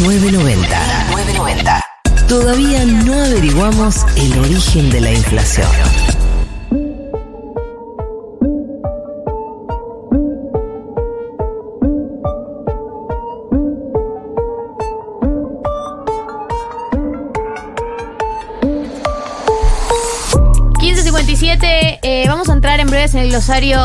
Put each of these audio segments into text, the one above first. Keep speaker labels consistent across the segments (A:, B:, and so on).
A: 990. 990. Todavía no averiguamos el origen de la inflación.
B: Eh, vamos a entrar en breves en el glosario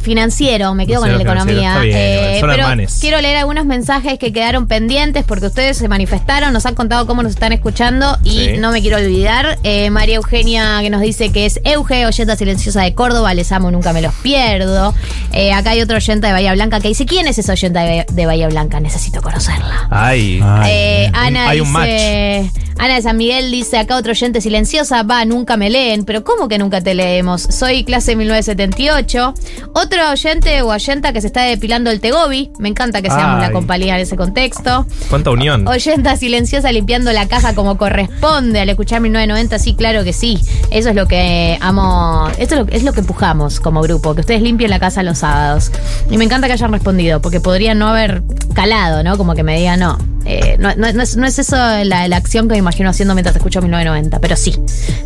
B: financiero. Me quedo con el de economía.
C: Bien,
B: Eh,
C: son
B: pero
C: hermanes.
B: quiero leer algunos mensajes que quedaron pendientes porque ustedes se manifestaron, nos han contado cómo nos están escuchando y
C: Sí.
B: no me quiero olvidar. Eh, María Eugenia que nos dice que es Euge, oyenta silenciosa de Córdoba, les amo, nunca me los pierdo. Eh, acá hay otro oyenta de Bahía Blanca que dice: ¿Quién es esa oyenta de, Bahía Blanca? Necesito conocerla.
C: Ay.
D: Ay,
B: Eh,
D: bien.
B: Ana
C: hay un
B: dice, Ana de San Miguel dice, acá otro oyente silenciosa, va, nunca me leen, pero ¿cómo que nunca te leemos? Soy clase 1978. Otro oyente o oyenta que se está depilando el Tegobi, me encanta que seamos
C: Ay.
B: la compañía en ese contexto.
C: ¿Cuánta unión?
B: Oyenta silenciosa limpiando la caja como corresponde al escuchar 1990, sí, claro que sí. Eso es lo que amo, esto es lo, es lo que empujamos como grupo, que ustedes limpien la casa los sábados. Y me encanta que hayan respondido, porque podrían no haber calado, ¿no? Como que me digan, no, eh, no, no- no es, no es eso la, la acción que me imagino haciendo mientras escucho 1990, pero sí,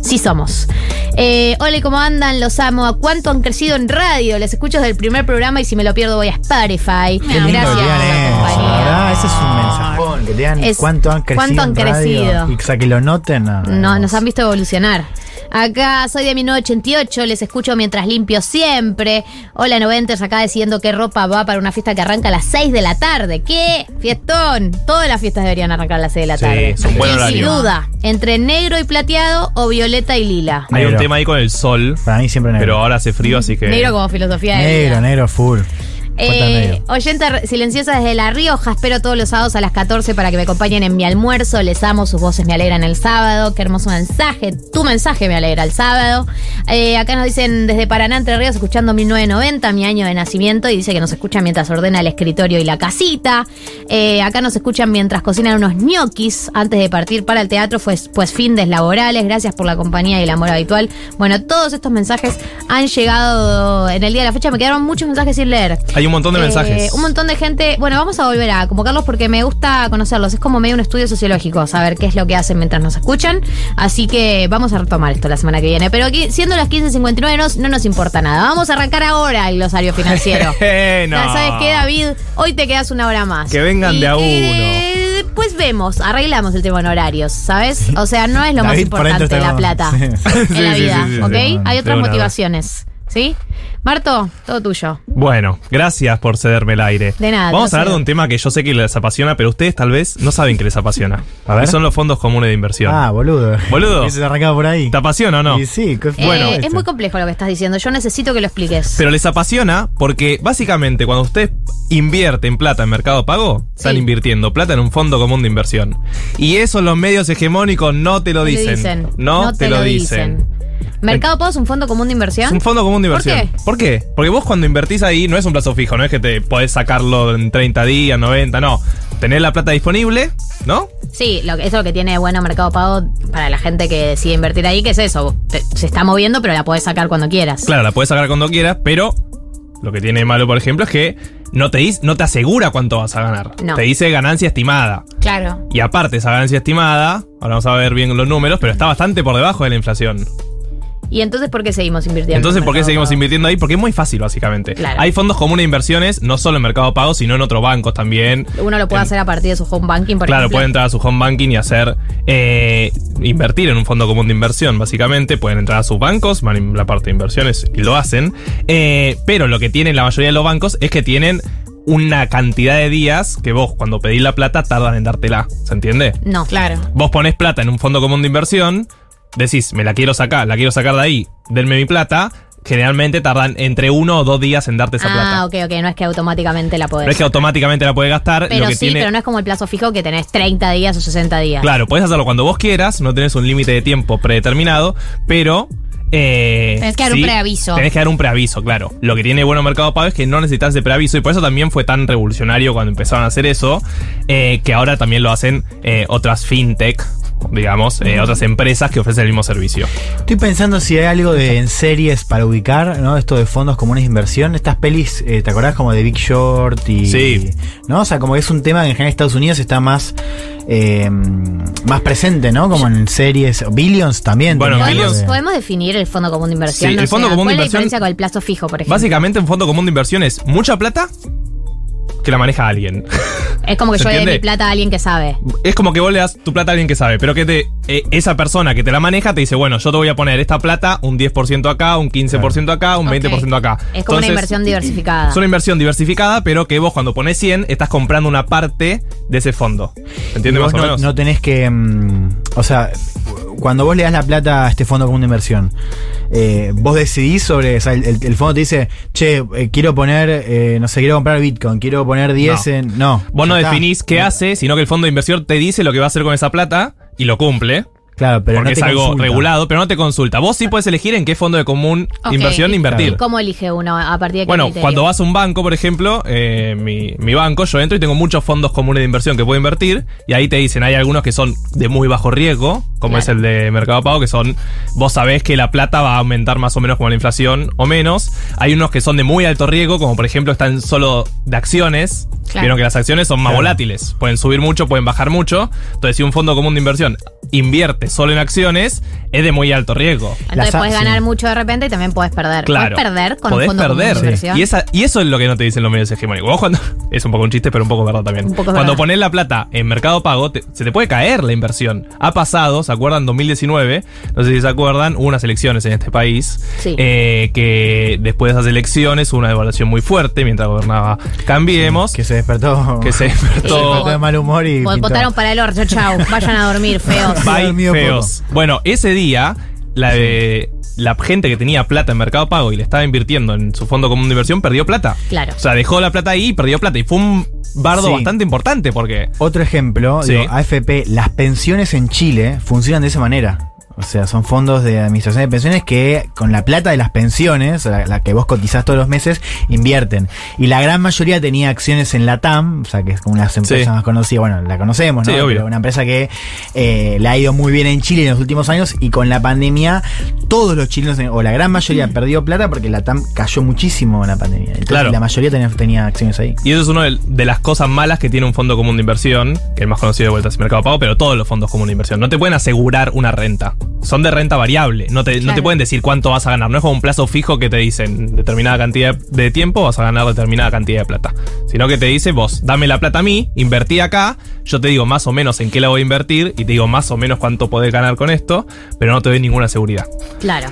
B: sí somos. Eh, hola, ¿y ¿cómo andan? Los amo. ¿A cuánto han crecido en radio? Les escucho desde el primer programa y si me lo pierdo voy a Spotify. Gracias compañía.
D: ¿verdad? Ese es un mensajón, que te digan
B: Es-
D: cuánto han crecido.
B: cuánto han
D: en radio.
B: crecido.
D: Y o sea, que lo noten. No,
B: No, nos han visto evolucionar. Acá soy de 1988, les escucho mientras limpio siempre. Hola Noventers, acá decidiendo qué ropa va para una fiesta que arranca a las 6 de la tarde. ¿Qué? Fiestón. Todas las fiestas deberían arrancar a las 6 de la
C: Sí,
B: tarde.
C: es un buen
B: Y
C: horario.
B: Sin duda, entre negro y plateado o violeta y lila.
C: Hay un tema ahí con el sol,
D: Para mí siempre negro.
C: pero ahora hace frío, así que.
B: Negro como filosofía de
D: negro,
B: vida.
D: negro, full.
B: Eh, re- silenciosa desde La Rioja. Espero todos los sábados a las 14 para que me acompañen en mi almuerzo. Les amo, sus voces me alegran el sábado. Qué hermoso mensaje. Tu mensaje me alegra el sábado. Eh, acá nos dicen desde Paraná, Entre Ríos, escuchando 1990, mi año de nacimiento. Y dice que nos escuchan mientras ordena el escritorio y la casita. Eh, acá nos escuchan mientras cocinan unos ñoquis antes de partir para el teatro, pues, pues fines laborales. Gracias por la compañía y el amor habitual. Bueno, todos estos mensajes han llegado en el día de la fecha. Me quedaron muchos mensajes sin leer.
C: Hay un montón de
B: Eh,
C: mensajes.
B: Un montón de gente. Bueno, vamos a volver a convocarlos porque me gusta conocerlos. Es como medio un estudio sociológico, saber qué es lo que hacen mientras nos escuchan. Así que vamos a retomar esto la semana que viene. Pero aquí, siendo las 15.59, no, no nos importa nada. Vamos a arrancar ahora el glosario financiero.
C: No.
B: Ya ¿Sabes qué, David? Hoy te quedas una hora más.
C: Que vengan
B: Y
C: de a
B: que Después vemos, arreglamos el tema en horarios, ¿sabes? O sea, no es lo más
D: David
B: importante
D: está
B: la plata
D: Sí.
B: en la
C: Sí,
B: vida,
C: sí,
B: ¿ok? Hay otras motivaciones, ¿sí? Marto, todo tuyo.
C: Bueno, gracias por cederme el aire.
B: De nada,
C: Vamos a hablar de un tema que yo sé que les apasiona, pero ustedes tal vez no saben que les apasiona.
D: A ver.
C: Que son los fondos comunes de inversión.
D: Ah, boludo.
C: Boludo.
D: Se arrancaba por ahí.
C: ¿Te apasiona o no?
D: Y sí, qué
B: Eh,
D: bueno.
B: es muy complejo lo que estás diciendo. Yo necesito que lo expliques.
C: Pero les apasiona porque básicamente cuando ustedes invierten plata en Mercado Pago, están
B: Sí.
C: invirtiendo plata en un fondo común de inversión. Y eso los medios hegemónicos no te lo
B: No te
C: dicen. No, te, lo dicen.
B: ¿Mercado Pago es un fondo común de inversión?
C: Es un fondo común de
B: ¿Por
C: inversión.
B: qué?
C: ¿Por qué? Porque vos cuando invertís ahí no es un plazo fijo, no es que te podés sacarlo en 30 días, 90, no. Tenés la plata disponible, ¿no?
B: Sí, lo que, eso es lo que tiene bueno Mercado Pago para la gente que decide invertir ahí, que es eso. Te- se está moviendo, pero la podés sacar cuando quieras.
C: Claro, la podés sacar cuando quieras, pero lo que tiene de malo, por ejemplo, es que no te, dis- no te asegura cuánto vas a ganar.
B: No.
C: Te dice ganancia estimada.
B: Claro.
C: Y aparte, esa ganancia estimada, ahora vamos a ver bien los números, pero está bastante por debajo de la inflación.
B: ¿Y entonces por qué seguimos invirtiendo?
C: Entonces,
B: en
C: ¿por qué seguimos
B: Pago?
C: invirtiendo ahí? Porque es muy fácil, básicamente.
B: Claro.
C: Hay fondos comunes de inversiones, no solo en Mercado Pago, sino en otros bancos también.
B: Uno lo puede
C: En-
B: hacer a partir de su home banking, por
C: claro,
B: ejemplo.
C: pueden entrar a su home banking y hacer. eh, invertir en un fondo común de inversión, básicamente. Pueden entrar a sus bancos, van en la parte de inversiones y lo hacen. Eh, pero lo que tienen la mayoría de los bancos es que tienen una cantidad de días que vos, cuando pedís la plata, tardan en dártela. ¿Se entiende?
B: No. Claro.
C: Vos ponés plata en un fondo común de inversión, decís, me la quiero sacar, la quiero sacar de ahí, denme mi plata. Generalmente tardan entre uno o dos días en darte esa
B: Ah,
C: plata.
B: ok, ok. No es que automáticamente la podés.
C: No es que automáticamente la puedes gastar.
B: pero
C: lo que
B: sí,
C: tiene,
B: pero no es como el plazo fijo que tenés 30 días o 60 días.
C: Claro, puedes hacerlo cuando vos quieras, no tenés un límite de tiempo predeterminado, pero. eh,
B: Tenés que dar un preaviso.
C: Tenés que dar un preaviso, claro. Lo que tiene bueno Mercado Pago es que no necesitas ese preaviso y por eso también fue tan revolucionario cuando empezaron a hacer eso, eh, que ahora también lo hacen eh, otras fintech digamos, eh, otras empresas que ofrecen el mismo servicio.
D: Estoy pensando si hay algo de en series para ubicar, ¿no? Esto de fondos comunes de inversión. Estas pelis, eh, ¿te acordás como de Big Short y.
C: Sí.
D: ¿No? O sea, como que es un tema que en general en Estados Unidos está más. eh, más presente, ¿no? Como en series. Billions también.
C: Bueno,
B: ¿Podemos,
D: de-
B: podemos definir el fondo común de inversión?
C: Sí,
B: No
C: el fondo común de
B: ¿cuál es la
C: inversión-
B: diferencia con el plazo fijo, por ejemplo?
C: Básicamente, un fondo común de inversión es mucha plata que la maneja alguien.
B: Es como que
C: ¿Se
B: yo le dé
C: entiende?
B: mi plata a alguien que sabe.
C: Es como que vos le das tu plata a alguien que sabe, pero que te, eh, esa persona que te la maneja te dice, bueno, yo te voy a poner esta plata, un 10% acá, un 15% acá, un
B: Ok.
C: 20% acá.
B: Es como una inversión diversificada.
C: Es una inversión diversificada, pero que vos cuando pones 100 estás comprando una parte de ese fondo. ¿Entiendes más o
D: no,
C: menos?
D: no tenés que. mm, o sea, cuando vos le das la plata a este fondo común de inversión, eh, vos decidís sobre. O sea, el, fondo te dice, che, eh, quiero poner. eh, no sé, quiero comprar Bitcoin, quiero poner 10
C: No.
D: en. No.
C: Vos no
D: está.
C: definís qué hace, sino que el fondo de inversión te dice lo que va a hacer con esa plata y lo cumple.
D: Claro, pero
C: porque
D: no te
C: es algo
D: consulta.
C: regulado, pero no te consulta. Vos sí puedes elegir en qué fondo de común
B: Ok.
C: inversión
B: ¿Y-
C: invertir.
B: ¿Y cómo elige uno a partir de qué
C: Bueno,
B: criterio?
C: cuando vas a un banco, por ejemplo, eh, mi, mi banco, yo entro y tengo muchos fondos comunes de inversión que puedo invertir. Y ahí te dicen, hay algunos que son de muy bajo riesgo, como
B: Claro.
C: es el de Mercado Pago, que son, vos sabés que la plata va a aumentar más o menos como la inflación o menos. Hay unos que son de muy alto riesgo, como por ejemplo están solo de acciones.
B: Claro.
C: Vieron que las acciones son más
D: Claro.
C: volátiles. Pueden subir mucho, pueden bajar mucho. Entonces, si un fondo común de inversión invierte solo en acciones, es de muy alto riesgo.
B: Entonces puedes
D: sí.
B: ganar mucho de repente y también puedes perder.
C: Claro.
B: Puedes perder con
C: Podés
B: un fondo común de
C: perder.
B: inversión.
C: Y, esa, y eso es lo que no te dicen los medios hegemónicos. Vos cuando. Es un poco un chiste, pero un poco verdad también.
B: Un poco
C: cuando
B: verdad.
C: pones la plata en Mercado Pago, te- se te puede caer la inversión. Ha pasado, ¿se acuerdan? 2019. No sé si se acuerdan, hubo unas elecciones en este país.
B: Sí.
C: eh, que después de esas elecciones hubo una devaluación muy fuerte mientras gobernaba Cambiemos.
D: Que se despertó.
C: que se
D: se
C: despertó.
D: despertó de mal humor y. Pintó.
B: Votaron para el orto, chau. Vayan a dormir, feos.
C: Bye, feos. Bueno, ese día, la, de- la gente que tenía plata en Mercado Pago y le estaba invirtiendo en su fondo común de inversión perdió plata.
B: Claro.
C: O sea, dejó la plata ahí y perdió plata. Y fue un bardo
D: Sí.
C: bastante importante porque.
D: Otro ejemplo,
C: Sí.
D: digo, AFP, las pensiones en Chile funcionan de esa manera. O sea, son fondos de administración de pensiones que con la plata de las pensiones, la, la que vos cotizás todos los meses, invierten. Y la gran mayoría tenía acciones en la TAM, o sea, que es como una de las empresas
C: Sí.
D: más conocidas, bueno, la conocemos, ¿no?
C: Sí, obvio.
D: Pero una empresa que eh, le ha ido muy bien en Chile en los últimos años y con la pandemia todos los chilenos, o la gran mayoría, perdió plata porque la TAM cayó muchísimo en la pandemia. Entonces
C: Claro.
D: la mayoría tenía, tenía acciones ahí.
C: Y eso es una de, de las cosas malas que tiene un fondo común de inversión, que es más conocido de vuelta es Mercado Pago, pero todos los fondos comunes de inversión. No te pueden asegurar una renta. Son de renta variable. No te, no te pueden decir cuánto vas a ganar. No es como un plazo fijo que te dicen determinada cantidad de tiempo vas a ganar determinada cantidad de plata. Sino que te dice vos, dame la plata a mí, invertí acá, yo te digo más o menos en qué la voy a invertir y te digo más o menos cuánto podés ganar con esto, pero no te doy ninguna seguridad.
B: Claro.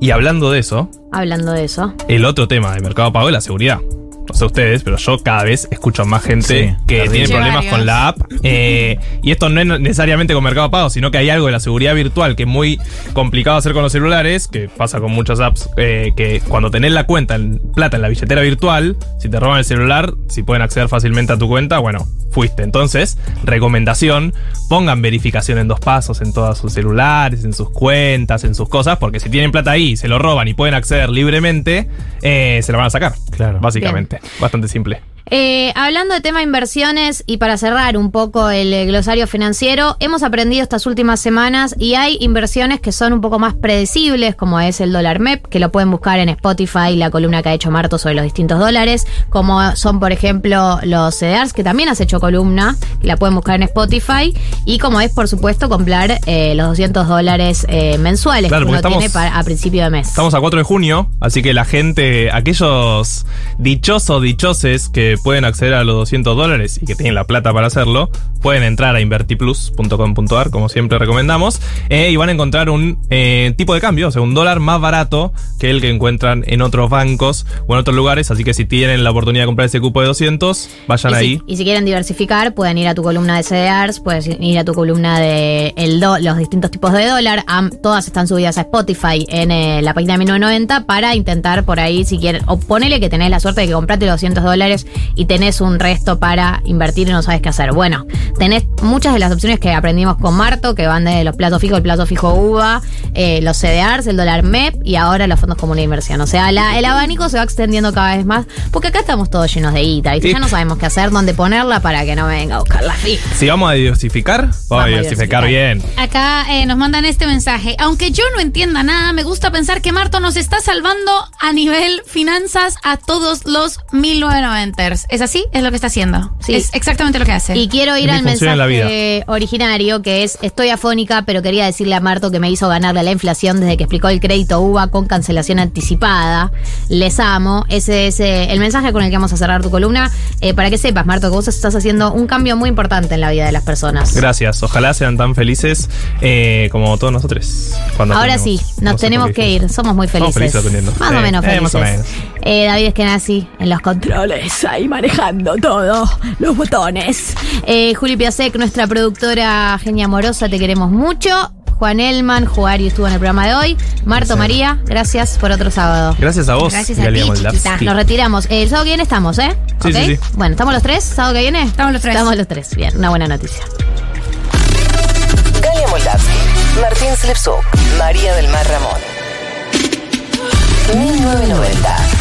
C: Y hablando de eso,
B: Hablando de eso.
C: el otro tema de Mercado Pago es la seguridad. No sé ustedes, pero yo cada vez escucho más gente
D: Sí,
C: que tiene problemas con la app. Eh, y esto no es necesariamente con Mercado Pago, sino que hay algo de la seguridad virtual que es muy complicado hacer con los celulares, que pasa con muchas apps, eh, que cuando tenés la cuenta en plata en la billetera virtual, si te roban el celular, si pueden acceder fácilmente a tu cuenta, bueno, fuiste. Entonces, recomendación, pongan verificación en dos pasos en todos sus celulares, en sus cuentas, en sus cosas, porque si tienen plata ahí, se lo roban y pueden acceder libremente, eh, se lo van a sacar.
D: Claro.
C: Básicamente. Bastante simple.
B: Eh, hablando de tema inversiones y para cerrar un poco el eh, glosario financiero, hemos aprendido estas últimas semanas y hay inversiones que son un poco más predecibles, como es el dólar MEP, que lo pueden buscar en Spotify, la columna que ha hecho Marto sobre los distintos dólares, como son, por ejemplo, los CDRs, que también has hecho columna, que la pueden buscar en Spotify, y como es, por supuesto, comprar eh, los 200 dólares eh, mensuales
C: Claro,
B: que uno
C: porque
B: tiene
C: estamos-
B: para- a principio de mes.
C: Estamos a 4 de junio, así que la gente, aquellos dichosos, dichoses que pueden acceder a los 200 dólares y que tienen la plata para hacerlo, pueden entrar a invertiplus.com.ar, como siempre recomendamos, eh, y van a encontrar un eh, tipo de cambio, o sea, un dólar más barato que el que encuentran en otros bancos o en otros lugares, así que si tienen la oportunidad de comprar ese cupo de 200, vayan
B: y,
C: ahí.
B: Y si quieren diversificar, pueden ir a tu columna de CDRs, pueden ir a tu columna de el do- los distintos tipos de dólar. Am- todas están subidas a Spotify en eh, la página de 1990 para intentar por ahí, si quieren, o ponele que tenés la suerte de que compraste los 200 dólares y tenés un resto para invertir y no sabes qué hacer. Bueno, tenés muchas de las opciones que aprendimos con Marto, que van desde los plazos fijos, el plazo fijo UVA, eh, los CDRs, el dólar MEP y ahora los fondos comunes de inversión. O sea, la- el abanico se va extendiendo cada vez más, porque acá estamos todos llenos de guita.
C: Sí.
B: Ya no sabemos qué hacer, dónde ponerla para que no me venga a buscar la fija.
C: Si vamos a diversificar, vamos,
B: Vamos
C: a
B: a
C: diversificar bien.
E: Acá eh, nos mandan este mensaje. Aunque yo no entienda nada, me gusta pensar que Marto nos está salvando a nivel finanzas a todos los 1990ers. ¿Es así? Es lo que está haciendo.
B: Sí.
E: Es exactamente lo que hace.
B: Y quiero ir al mensaje originario, que es, estoy afónica, pero quería decirle a Marto que me hizo ganarle a la inflación desde que explicó el crédito UVA con cancelación anticipada. Les amo. Ese es eh, el mensaje con el que vamos a cerrar tu columna. Eh, para que sepas, Marto, que vos estás haciendo un cambio muy importante en la vida de las personas.
C: Gracias. Ojalá sean tan felices eh, como todos nosotros. Cuando
B: Ahora sí,
C: No
B: nos tenemos que ir. Somos muy
C: Somos
B: felices. Más o menos felices.
C: más o menos.
B: Eh, David Eskenazi en los controles, ahí manejando todo, los botones. Eh, Juli Piasek, nuestra productora genia amorosa, te queremos mucho. Juan Elman, Juario estuvo en el programa de hoy. Marto María, gracias por otro sábado.
C: Gracias a vos,
E: Gracias a ti, chiquita.
B: Nos retiramos. Eh, el sábado que viene estamos, ¿eh?
C: Sí, sí, sí.
B: Bueno, ¿estamos los tres? ¿Sábado que viene?
E: Estamos los tres.
B: Estamos los tres. Bien, una buena noticia.
A: Galia Moldavsky, Martín Slipsuk, María del Mar Ramón. 1990.